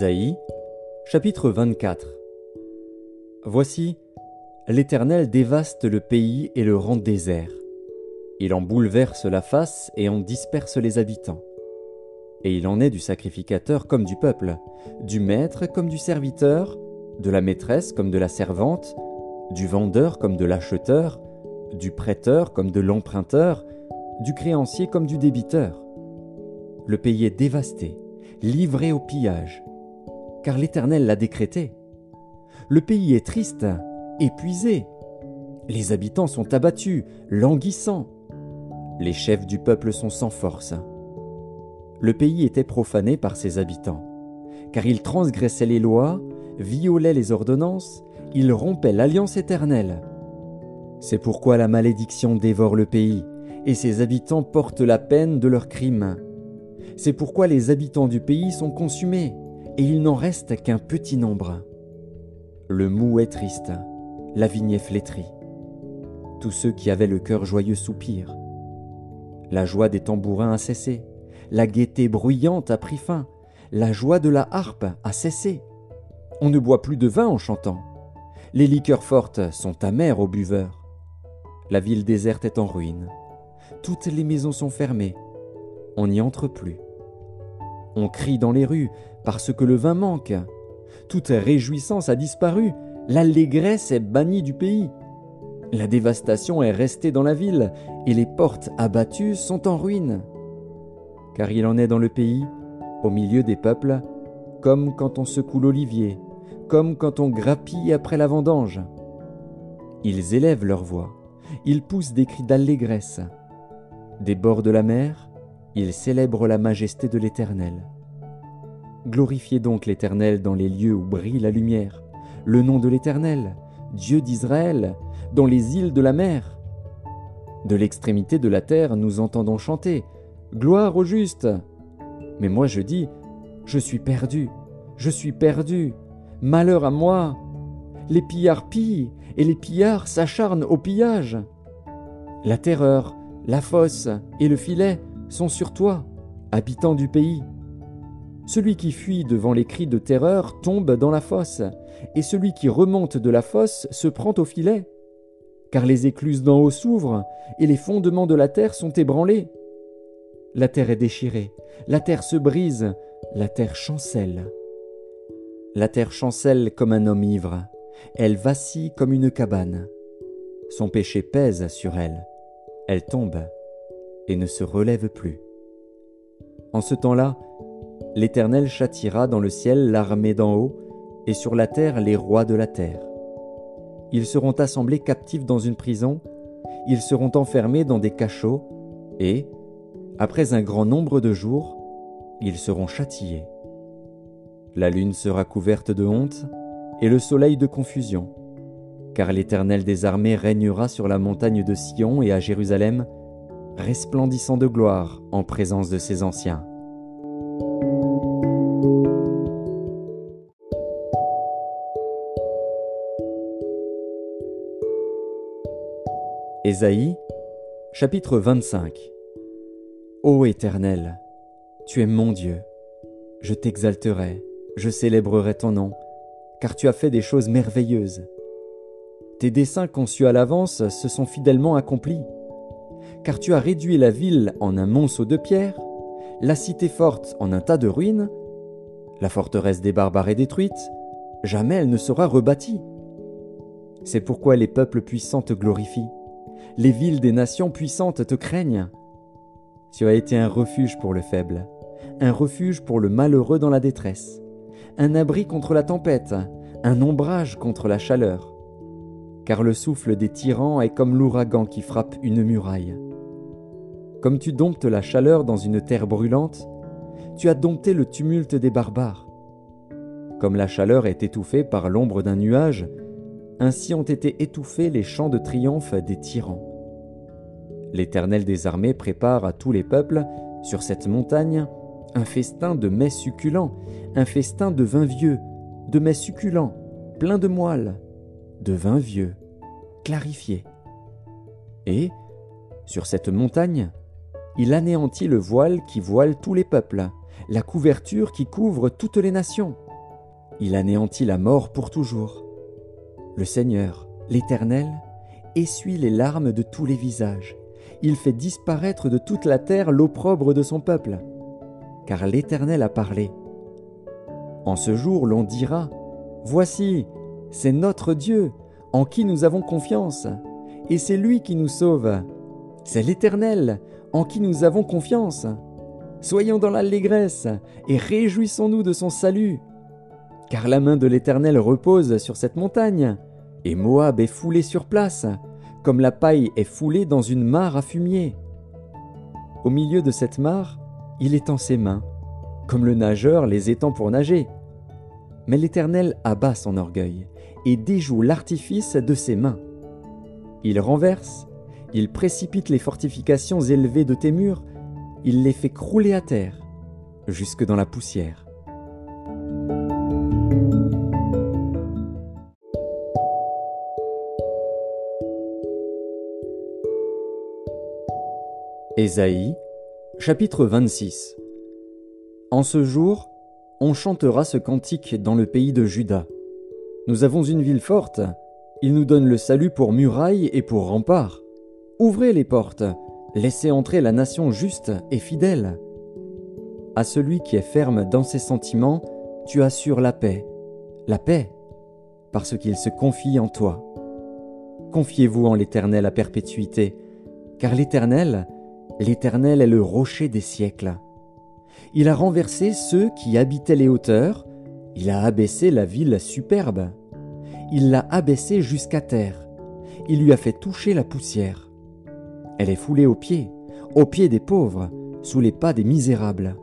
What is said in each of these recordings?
Ésaïe, chapitre 24 Voici, l'Éternel dévaste le pays et le rend désert. Il en bouleverse la face et en disperse les habitants. Et il en est du sacrificateur comme du peuple, du maître comme du serviteur, de la maîtresse comme de la servante, du vendeur comme de l'acheteur, du prêteur comme de l'emprunteur, du créancier comme du débiteur. Le pays est dévasté, livré au pillage, car l'Éternel l'a décrété. Le pays est triste, épuisé. Les habitants sont abattus, languissants. Les chefs du peuple sont sans force. Le pays était profané par ses habitants, car ils transgressaient les lois, violaient les ordonnances, ils rompaient l'alliance éternelle. C'est pourquoi la malédiction dévore le pays, et ses habitants portent la peine de leurs crimes. C'est pourquoi les habitants du pays sont consumés, et il n'en reste qu'un petit nombre. Le mou est triste, la vigne est flétrie. Tous ceux qui avaient le cœur joyeux soupirent. La joie des tambourins a cessé, la gaieté bruyante a pris fin, la joie de la harpe a cessé. On ne boit plus de vin en chantant. Les liqueurs fortes sont amères aux buveurs. La ville déserte est en ruine. Toutes les maisons sont fermées. On n'y entre plus. On crie dans les rues parce que le vin manque. Toute réjouissance a disparu. L'allégresse est bannie du pays. La dévastation est restée dans la ville et les portes abattues sont en ruine. Car il en est dans le pays, au milieu des peuples, comme quand on secoue l'olivier, comme quand on grappille après la vendange. Ils élèvent leur voix, ils poussent des cris d'allégresse. Des bords de la mer, ils célèbrent la majesté de l'Éternel. Glorifiez donc l'Éternel dans les lieux où brille la lumière, le nom de l'Éternel, Dieu d'Israël, dans les îles de la mer. De l'extrémité de la terre nous entendons chanter Gloire au juste. Mais moi je dis Je suis perdu, je suis perdu, malheur à moi. Les pillards pillent et les pillards s'acharnent au pillage. La terreur, la fosse et le filet sont sur toi, habitant du pays. Celui qui fuit devant les cris de terreur tombe dans la fosse, et celui qui remonte de la fosse se prend au filet. Car les écluses d'en haut s'ouvrent, et les fondements de la terre sont ébranlés. La terre est déchirée, la terre se brise, la terre chancelle. La terre chancelle comme un homme ivre, elle vacille comme une cabane. Son péché pèse sur elle, elle tombe et ne se relève plus. En ce temps-là, l'Éternel châtira dans le ciel l'armée d'en haut, et sur la terre les rois de la terre. Ils seront assemblés captifs dans une prison, ils seront enfermés dans des cachots, et, après un grand nombre de jours, ils seront châtiés. La lune sera couverte de honte, et le soleil de confusion, car l'Éternel des armées régnera sur la montagne de Sion et à Jérusalem, resplendissant de gloire en présence de ses anciens. Ésaïe, chapitre 25 Ô Éternel, tu es mon Dieu, je t'exalterai, je célébrerai ton nom, car tu as fait des choses merveilleuses. Tes desseins conçus à l'avance se sont fidèlement accomplis, car tu as réduit la ville en un monceau de pierre, la cité forte en un tas de ruines, la forteresse des barbares est détruite, jamais elle ne sera rebâtie. C'est pourquoi les peuples puissants te glorifient les villes des nations puissantes te craignent. Tu as été un refuge pour le faible, un refuge pour le malheureux dans la détresse, un abri contre la tempête, un ombrage contre la chaleur. Car le souffle des tyrans est comme l'ouragan qui frappe une muraille. Comme tu domptes la chaleur dans une terre brûlante, tu as dompté le tumulte des barbares. Comme la chaleur est étouffée par l'ombre d'un nuage, ainsi ont été étouffés les chants de triomphe des tyrans. L'Éternel des armées prépare à tous les peuples, sur cette montagne, un festin de mets succulents, un festin de vin vieux, de mets succulents, plein de moelle, de vin vieux, clarifié. Et, sur cette montagne, il anéantit le voile qui voile tous les peuples, la couverture qui couvre toutes les nations. Il anéantit la mort pour toujours. Le Seigneur, l'Éternel, essuie les larmes de tous les visages. Il fait disparaître de toute la terre l'opprobre de son peuple. Car l'Éternel a parlé. En ce jour, l'on dira, Voici, c'est notre Dieu, en qui nous avons confiance, et c'est lui qui nous sauve. C'est l'Éternel, en qui nous avons confiance. Soyons dans l'allégresse, et réjouissons-nous de son salut. Car la main de l'Éternel repose sur cette montagne, et Moab est foulé sur place, comme la paille est foulée dans une mare à fumier. Au milieu de cette mare, il étend ses mains, comme le nageur les étend pour nager. Mais l'Éternel abat son orgueil et déjoue l'artifice de ses mains. Il renverse, il précipite les fortifications élevées de tes murs, il les fait crouler à terre, jusque dans la poussière. Ésaïe, chapitre 26 En ce jour, on chantera ce cantique dans le pays de Juda. Nous avons une ville forte, il nous donne le salut pour muraille et pour rempart. Ouvrez les portes, laissez entrer la nation juste et fidèle. À celui qui est ferme dans ses sentiments, tu assures la paix, la paix, parce qu'il se confie en toi. Confiez-vous en l'Éternel à perpétuité, car l'Éternel, l'Éternel est le rocher des siècles. Il a renversé ceux qui habitaient les hauteurs, il a abaissé la ville superbe, il l'a abaissée jusqu'à terre, il lui a fait toucher la poussière. Elle est foulée aux pieds, aux pieds des pauvres, sous les pas des misérables.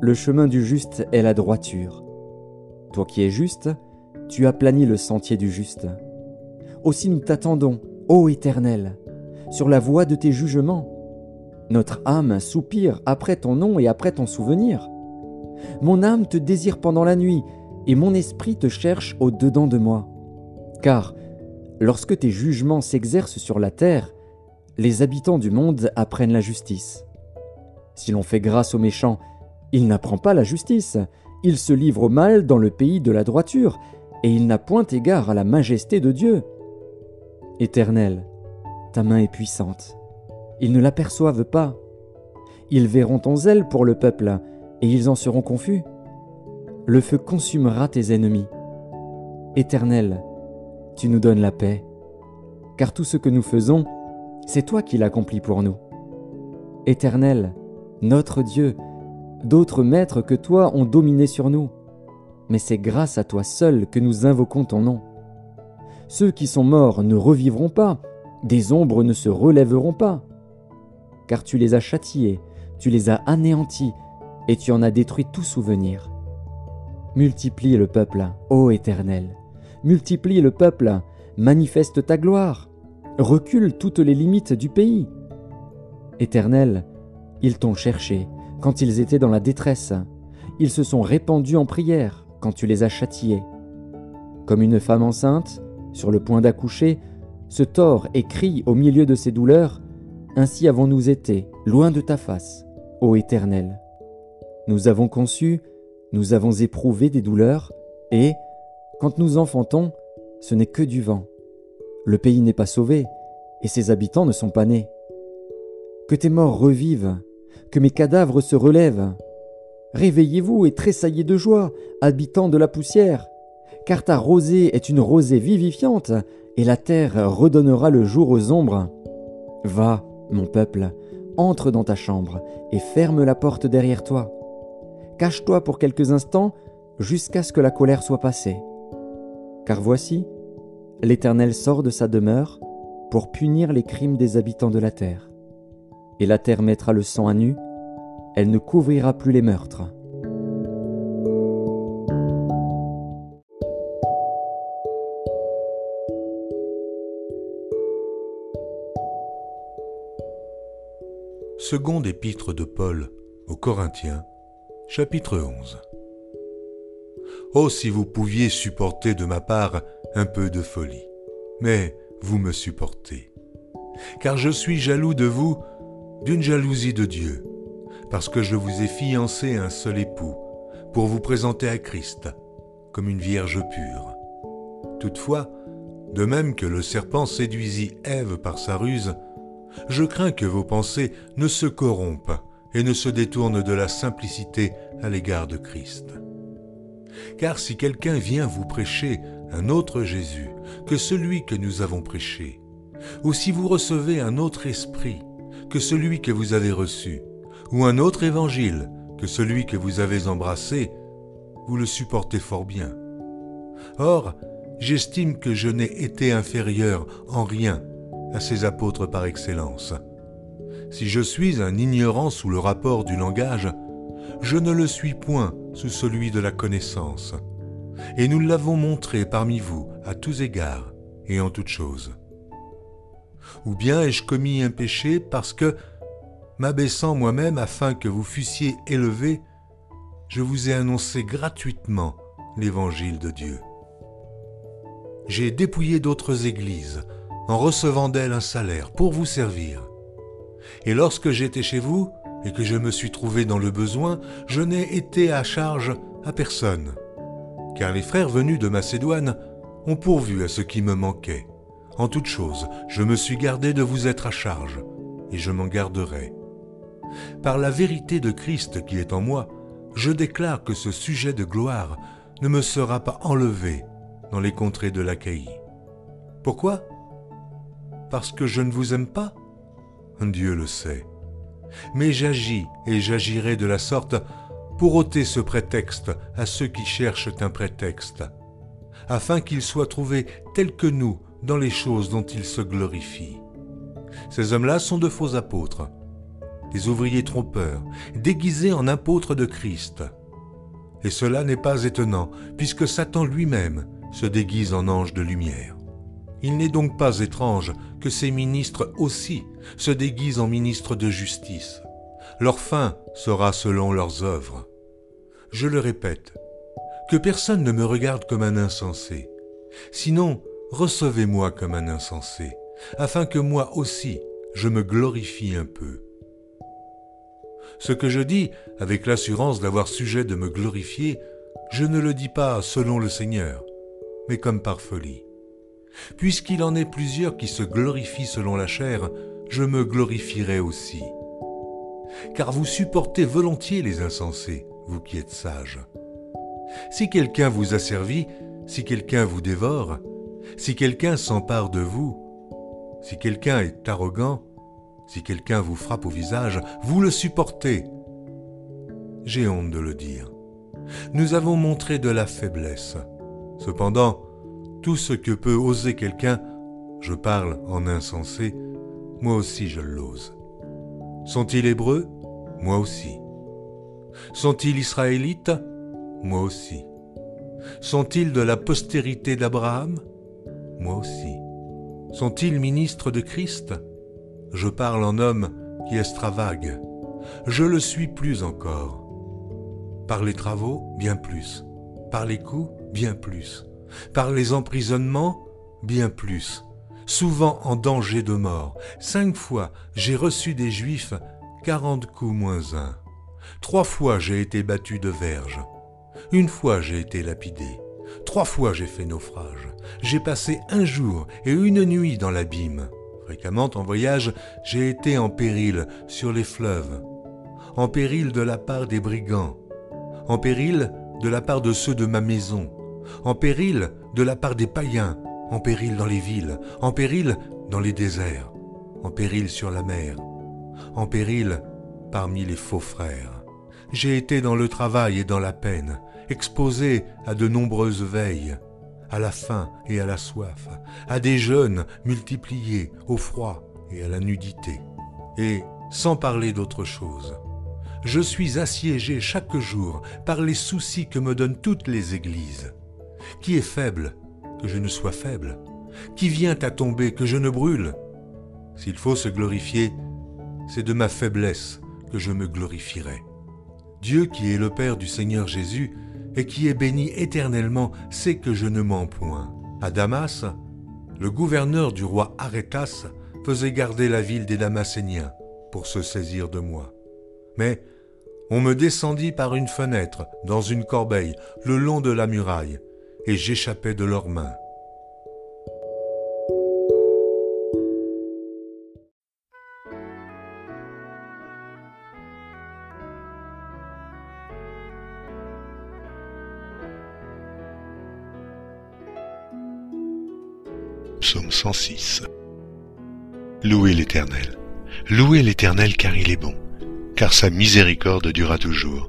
Le chemin du juste est la droiture. Toi qui es juste, tu as plani le sentier du juste. Aussi nous t'attendons, ô Éternel, sur la voie de tes jugements. Notre âme soupire après ton nom et après ton souvenir. Mon âme te désire pendant la nuit, et mon esprit te cherche au-dedans de moi. Car, lorsque tes jugements s'exercent sur la terre, les habitants du monde apprennent la justice. Si l'on fait grâce aux méchants, il n'apprend pas la justice, il se livre au mal dans le pays de la droiture, et il n'a point égard à la majesté de Dieu. Éternel, ta main est puissante. Ils ne l'aperçoivent pas. Ils verront ton zèle pour le peuple, et ils en seront confus. Le feu consumera tes ennemis. Éternel, tu nous donnes la paix, car tout ce que nous faisons, c'est toi qui l'accomplis pour nous. Éternel, notre Dieu, d'autres maîtres que toi ont dominé sur nous, mais c'est grâce à toi seul que nous invoquons ton nom. Ceux qui sont morts ne revivront pas, des ombres ne se relèveront pas. Car tu les as châtiés, tu les as anéantis, et tu en as détruit tout souvenir. Multiplie le peuple, ô Éternel, multiplie le peuple, manifeste ta gloire, recule toutes les limites du pays. Éternel, ils t'ont cherché quand ils étaient dans la détresse, ils se sont répandus en prière quand tu les as châtiés. Comme une femme enceinte, sur le point d'accoucher, se tord et crie au milieu de ses douleurs, ainsi avons-nous été, loin de ta face, ô Éternel. Nous avons conçu, nous avons éprouvé des douleurs, et, quand nous enfantons, ce n'est que du vent. Le pays n'est pas sauvé, et ses habitants ne sont pas nés. Que tes morts revivent, que mes cadavres se relèvent. Réveillez-vous et tressaillez de joie, habitants de la poussière, car ta rosée est une rosée vivifiante, et la terre redonnera le jour aux ombres. Va, mon peuple, entre dans ta chambre et ferme la porte derrière toi. Cache-toi pour quelques instants jusqu'à ce que la colère soit passée. Car voici, l'Éternel sort de sa demeure pour punir les crimes des habitants de la terre. Et la terre mettra le sang à nu, elle ne couvrira plus les meurtres. Seconde épître de Paul aux Corinthiens, chapitre 11. Oh, si vous pouviez supporter de ma part un peu de folie, mais vous me supportez. Car je suis jaloux de vous d'une jalousie de Dieu, parce que je vous ai fiancé un seul époux, pour vous présenter à Christ, comme une vierge pure. Toutefois, de même que le serpent séduisit Ève par sa ruse, je crains que vos pensées ne se corrompent et ne se détournent de la simplicité à l'égard de Christ. Car si quelqu'un vient vous prêcher un autre Jésus que celui que nous avons prêché, ou si vous recevez un autre esprit que celui que vous avez reçu, ou un autre évangile que celui que vous avez embrassé, vous le supportez fort bien. Or, j'estime que je n'ai été inférieur en rien à ces apôtres par excellence. Si je suis un ignorant sous le rapport du langage, je ne le suis point sous celui de la connaissance. Et nous l'avons montré parmi vous à tous égards et en toutes choses. Ou bien ai-je commis un péché parce que, m'abaissant moi-même afin que vous fussiez élevés, je vous ai annoncé gratuitement l'évangile de Dieu. J'ai dépouillé d'autres églises en recevant d'elles un salaire pour vous servir. Et lorsque j'étais chez vous et que je me suis trouvé dans le besoin, je n'ai été à charge à personne, car les frères venus de Macédoine ont pourvu à ce qui me manquait. En toute chose, je me suis gardé de vous être à charge, et je m'en garderai. Par la vérité de Christ qui est en moi, je déclare que ce sujet de gloire ne me sera pas enlevé dans les contrées de l'Achaïe. Pourquoi? Parce que je ne vous aime pas Dieu le sait. Mais j'agis et j'agirai de la sorte pour ôter ce prétexte à ceux qui cherchent un prétexte, afin qu'ils soient trouvés tels que nous dans les choses dont ils se glorifient. Ces hommes-là sont de faux apôtres, des ouvriers trompeurs, déguisés en apôtres de Christ. Et cela n'est pas étonnant, puisque Satan lui-même se déguise en ange de lumière. Il n'est donc pas étrange que ces ministres aussi se déguisent en ministres de justice. Leur fin sera selon leurs œuvres. Je le répète, que personne ne me regarde comme un insensé. Sinon, recevez-moi comme un insensé, afin que moi aussi je me glorifie un peu. Ce que je dis, avec l'assurance d'avoir sujet de me glorifier, je ne le dis pas selon le Seigneur, mais comme par folie. Puisqu'il en est plusieurs qui se glorifient selon la chair, je me glorifierai aussi. Car vous supportez volontiers les insensés, vous qui êtes sages. Si quelqu'un vous a servi, si quelqu'un vous dévore, si quelqu'un s'empare de vous, si quelqu'un est arrogant, si quelqu'un vous frappe au visage, vous le supportez. J'ai honte de le dire. Nous avons montré de la faiblesse. Cependant, tout ce que peut oser quelqu'un, je parle en insensé, moi aussi je l'ose. Sont-ils hébreux? Moi aussi. Sont-ils israélites? Moi aussi. Sont-ils de la postérité d'Abraham? Moi aussi. Sont-ils ministres de Christ? Je parle en homme qui extravague. Je le suis plus encore. Par les travaux, bien plus. Par les coups, bien plus par les emprisonnements, bien plus, souvent en danger de mort. Cinq fois j'ai reçu des Juifs quarante coups moins un. Trois fois j'ai été battu de verge. Une fois j'ai été lapidé. Trois fois j'ai fait naufrage. J'ai passé un jour et une nuit dans l'abîme. Fréquemment en voyage, j'ai été en péril sur les fleuves, en péril de la part des brigands, en péril de la part de ceux de ma maison, en péril de la part des païens, en péril dans les villes, en péril dans les déserts, en péril sur la mer, en péril parmi les faux frères. J'ai été dans le travail et dans la peine, exposé à de nombreuses veilles, à la faim et à la soif, à des jeûnes multipliés, au froid et à la nudité. Et, sans parler d'autre chose, je suis assiégé chaque jour par les soucis que me donnent toutes les églises. Qui est faible, que je ne sois faible? Qui vient à tomber, que je ne brûle? S'il faut se glorifier, c'est de ma faiblesse que je me glorifierai. Dieu qui est le Père du Seigneur Jésus et qui est béni éternellement sait que je ne mens point. À Damas, le gouverneur du roi Arétas faisait garder la ville des Damascéniens pour se saisir de moi. Mais On me descendit par une fenêtre, dans une corbeille, le long de la muraille, et j'échappais de leurs mains. Psaume 106 Louez l'Éternel. Louez l'Éternel car il est bon, car sa miséricorde durera toujours.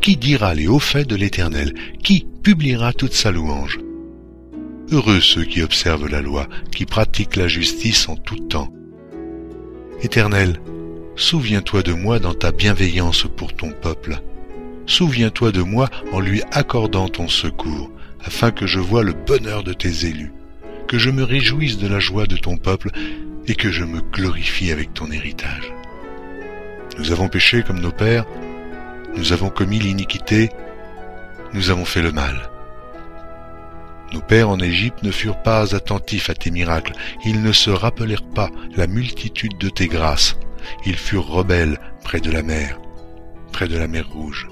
Qui dira les hauts faits de l'Éternel? Qui publiera toute sa louange? Heureux ceux qui observent la loi, qui pratiquent la justice en tout temps. Éternel, souviens-toi de moi dans ta bienveillance pour ton peuple. Souviens-toi de moi en lui accordant ton secours, afin que je voie le bonheur de tes élus que je me réjouisse de la joie de ton peuple et que je me glorifie avec ton héritage. Nous avons péché comme nos pères, nous avons commis l'iniquité, nous avons fait le mal. Nos pères en Égypte ne furent pas attentifs à tes miracles, ils ne se rappelèrent pas la multitude de tes grâces, ils furent rebelles près de la mer, près de la mer rouge.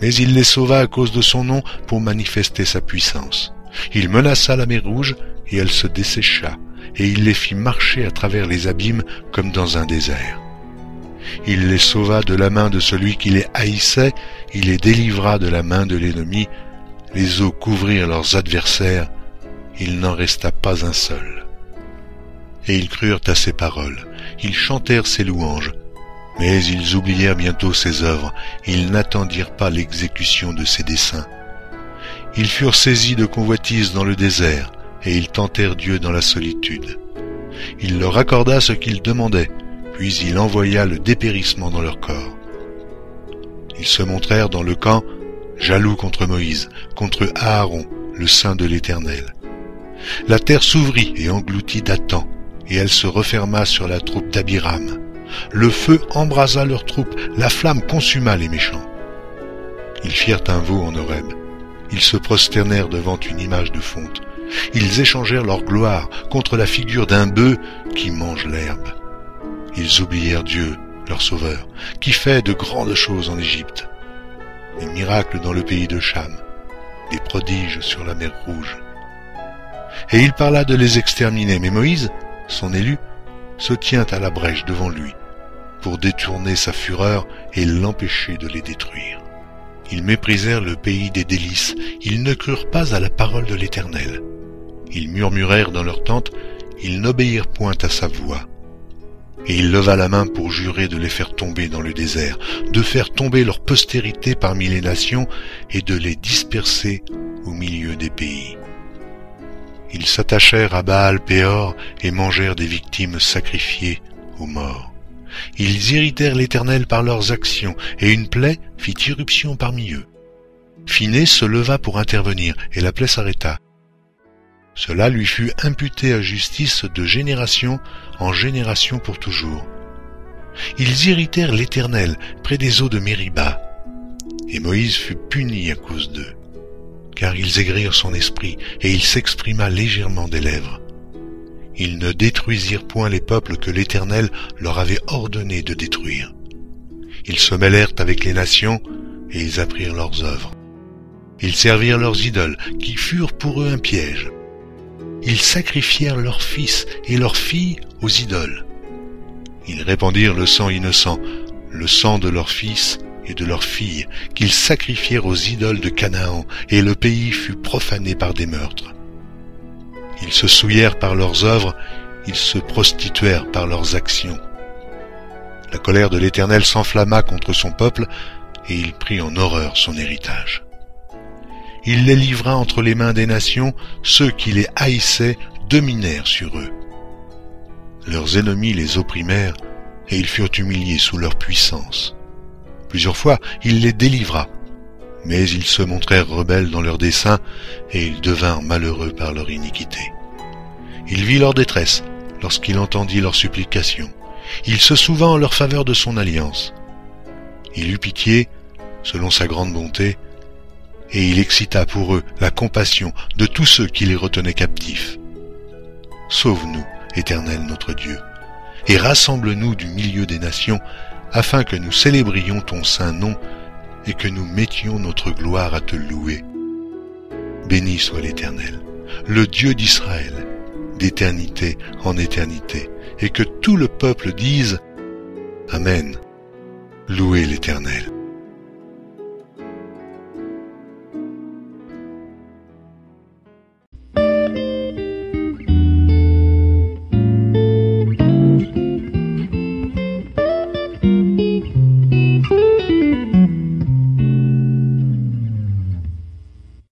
Mais il les sauva à cause de son nom pour manifester sa puissance. Il menaça la mer rouge, et elle se dessécha, et il les fit marcher à travers les abîmes comme dans un désert. Il les sauva de la main de celui qui les haïssait, il les délivra de la main de l'ennemi, les eaux couvrirent leurs adversaires, il n'en resta pas un seul. Et ils crurent à ses paroles, ils chantèrent ses louanges, mais ils oublièrent bientôt ses œuvres, ils n'attendirent pas l'exécution de ses desseins. Ils furent saisis de convoitise dans le désert, et ils tentèrent Dieu dans la solitude. Il leur accorda ce qu'ils demandaient, puis il envoya le dépérissement dans leur corps. Ils se montrèrent dans le camp, jaloux contre Moïse, contre Aaron, le saint de l'Éternel. La terre s'ouvrit et engloutit Dathan, et elle se referma sur la troupe d'Abiram. Le feu embrasa leur troupe, la flamme consuma les méchants. Ils firent un veau en Horeb, ils se prosternèrent devant une image de fonte. Ils échangèrent leur gloire contre la figure d'un bœuf qui mange l'herbe. Ils oublièrent Dieu, leur sauveur, qui fait de grandes choses en Égypte, des miracles dans le pays de Cham, des prodiges sur la mer Rouge. Et il parla de les exterminer, mais Moïse, son élu, se tient à la brèche devant lui, pour détourner sa fureur et l'empêcher de les détruire. Ils méprisèrent le pays des délices, ils ne crurent pas à la parole de l'Éternel. Ils murmurèrent dans leur tente, ils n'obéirent point à sa voix. Et il leva la main pour jurer de les faire tomber dans le désert, de faire tomber leur postérité parmi les nations et de les disperser au milieu des pays. Ils s'attachèrent à Baal Péor et mangèrent des victimes sacrifiées aux morts. Ils irritèrent l'Éternel par leurs actions, et une plaie fit irruption parmi eux. Phiné se leva pour intervenir, et la plaie s'arrêta. Cela lui fut imputé à justice de génération en génération pour toujours. Ils irritèrent l'Éternel près des eaux de Mériba, et Moïse fut puni à cause d'eux, car ils aigrirent son esprit, et il s'exprima légèrement des lèvres. Ils ne détruisirent point les peuples que l'Éternel leur avait ordonné de détruire. Ils se mêlèrent avec les nations, et ils apprirent leurs œuvres. Ils servirent leurs idoles, qui furent pour eux un piège. Ils sacrifièrent leurs fils et leurs filles aux idoles. Ils répandirent le sang innocent, le sang de leurs fils et de leurs filles, qu'ils sacrifièrent aux idoles de Canaan, et le pays fut profané par des meurtres. Ils se souillèrent par leurs œuvres, ils se prostituèrent par leurs actions. La colère de l'Éternel s'enflamma contre son peuple, et il prit en horreur son héritage. Il les livra entre les mains des nations, ceux qui les haïssaient dominèrent sur eux. Leurs ennemis les opprimèrent, et ils furent humiliés sous leur puissance. Plusieurs fois il les délivra, mais ils se montrèrent rebelles dans leurs desseins, et ils devinrent malheureux par leur iniquité. Il vit leur détresse lorsqu'il entendit leurs supplications. Il se souvint en leur faveur de son alliance. Il eut pitié, selon sa grande bonté, et il excita pour eux la compassion de tous ceux qui les retenaient captifs. Sauve-nous, Éternel notre Dieu, et rassemble-nous du milieu des nations, afin que nous célébrions ton saint nom et que nous mettions notre gloire à te louer. Béni soit l'Éternel, le Dieu d'Israël, d'éternité en éternité, et que tout le peuple dise Amen. Louez l'Éternel.